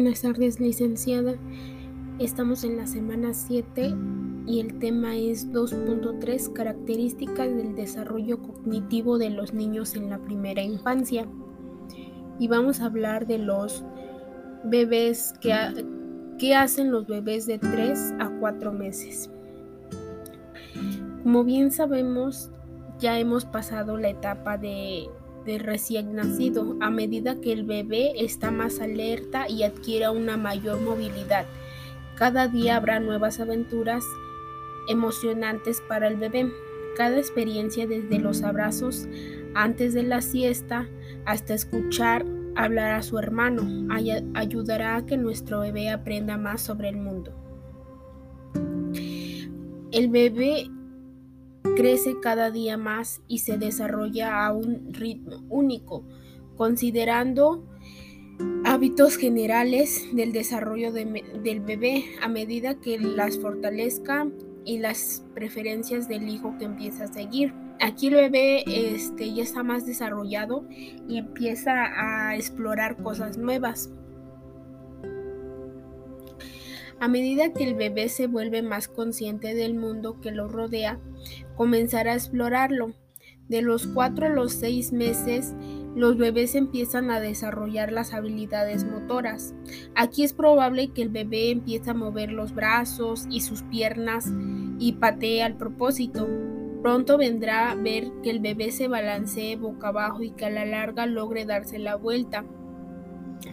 Buenas tardes, licenciada. Estamos en la semana 7 y el tema es 2.3 características del desarrollo cognitivo de los niños en la primera infancia. Y vamos a hablar de los bebés que, hacen los bebés de 3 a 4 meses. Como bien sabemos, ya hemos pasado la etapa de recién nacido a medida que el bebé está más alerta y adquiera una mayor movilidad. Cada día habrá nuevas aventuras emocionantes para el bebé. Cada experiencia desde los abrazos antes de la siesta hasta escuchar hablar a su hermano ayudará a que nuestro bebé aprenda más sobre el mundo. El bebé crece cada día más y se desarrolla a un ritmo único, considerando hábitos generales del desarrollo del bebé a medida que las fortalezca y las preferencias del hijo que empieza a seguir. Aquí el bebé este, ya está más desarrollado y empieza a explorar cosas nuevas. A medida que el bebé se vuelve más consciente del mundo que lo rodea, comenzará a explorarlo. De los 4 a los 6 meses, los bebés empiezan a desarrollar las habilidades motoras. Aquí es probable que el bebé empiece a mover los brazos y sus piernas y patee al propósito. Pronto vendrá a ver que el bebé se balancee boca abajo y que a la larga logre darse la vuelta.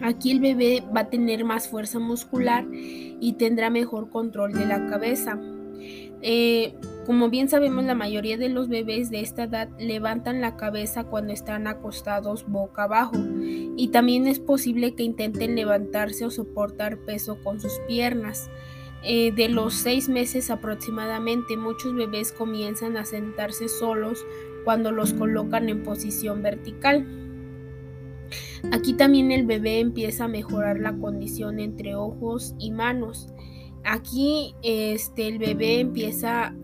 Aquí el bebé va a tener más fuerza muscular y tendrá mejor control de la cabeza. Eh, como bien sabemos, la mayoría de los bebés de esta edad levantan la cabeza cuando están acostados boca abajo y también es posible que intenten levantarse o soportar peso con sus piernas. Eh, de los seis meses aproximadamente, muchos bebés comienzan a sentarse solos cuando los colocan en posición vertical. Aquí también el bebé empieza a mejorar la condición entre ojos y manos. Aquí este, el bebé empieza,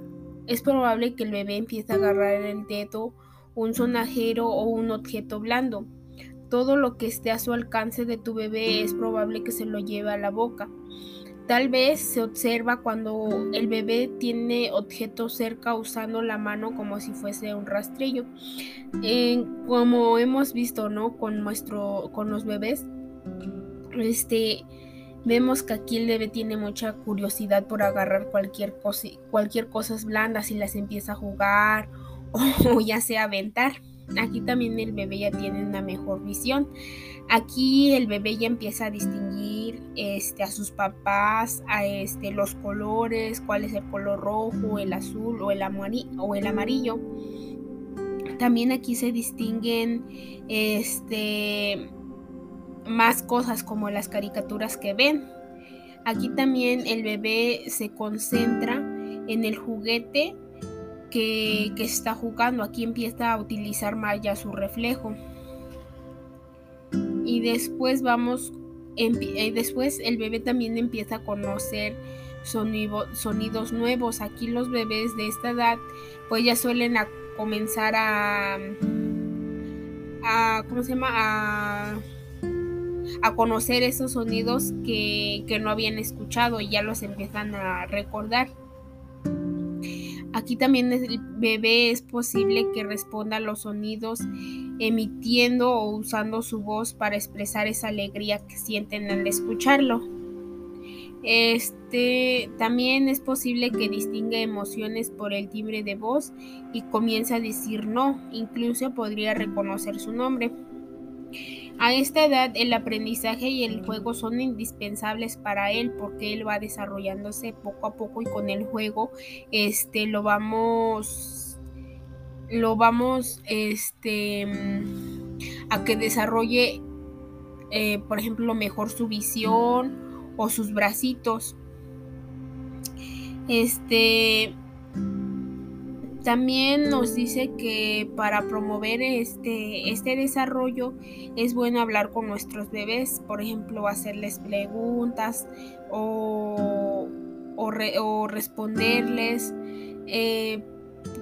es probable que el bebé empiece a agarrar el dedo, un sonajero o un objeto blando. Todo lo que esté a su alcance de tu bebé es probable que se lo lleve a la boca. Tal vez se observa cuando el bebé tiene objetos cerca usando la mano como si fuese un rastrillo. como hemos visto, ¿no? Con nuestro, con los bebés, este, vemos que aquí el bebé tiene mucha curiosidad por agarrar cualquier cosa, cualquier cosas blandas y las empieza a jugar o ya sea aventar. Aquí también el bebé ya tiene una mejor visión. Aquí el bebé ya empieza a distinguir este, a sus papás, a este, los colores, cuál es el color rojo, el azul o el, o el amarillo. También aquí se distinguen este, más cosas como las caricaturas que ven. Aquí también el bebé se concentra en el juguete que, está jugando. Aquí empieza a utilizar más ya su reflejo. Y después vamos, eh, después el bebé también empieza a conocer sonidos nuevos. Aquí los bebés de esta edad pues ya suelen comenzar a, a, ¿cómo se llama? A, a conocer esos sonidos que, que no habían escuchado y ya los empiezan a recordar. Aquí también el bebé es posible que responda a los sonidos emitiendo o usando su voz para expresar esa alegría que sienten al escucharlo. Este también es posible que distinga emociones por el timbre de voz y comience a decir no, incluso podría reconocer su nombre. A esta edad el aprendizaje y el juego son indispensables para él porque él va desarrollándose poco a poco y con el juego este lo vamos lo vamos este a que desarrolle eh, por ejemplo mejor su visión o sus bracitos. Este también nos dice que para promover este, este desarrollo es bueno hablar con nuestros bebés, por ejemplo, hacerles preguntas o, o, responderles. Eh,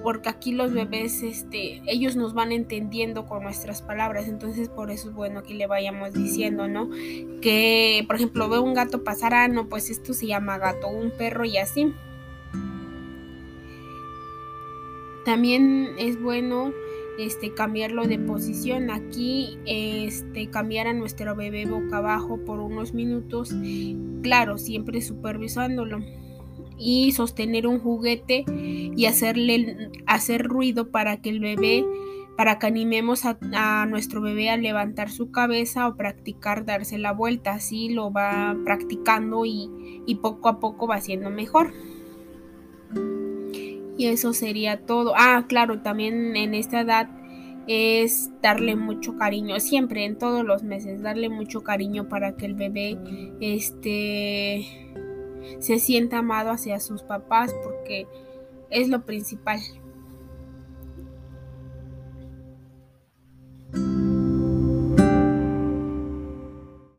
porque aquí los bebés, este, ellos nos van entendiendo con nuestras palabras, entonces por eso es bueno que le vayamos diciendo, ¿no? Que, por ejemplo, ve un gato pasar, ah, no, pues esto se llama gato, un perro y así. También es bueno este, cambiarlo de posición. Aquí este, cambiar a nuestro bebé boca abajo por unos minutos. Claro, siempre supervisándolo. Y sostener un juguete y hacerle hacer ruido para que el bebé, para que animemos a, nuestro bebé a levantar su cabeza o practicar darse la vuelta. Así lo va practicando y, y poco a poco va siendo mejor. Y eso sería todo. Ah, claro, también en esta edad es darle mucho cariño, siempre en todos los meses, darle mucho cariño para que el bebé este se sienta amado hacia sus papás porque es lo principal.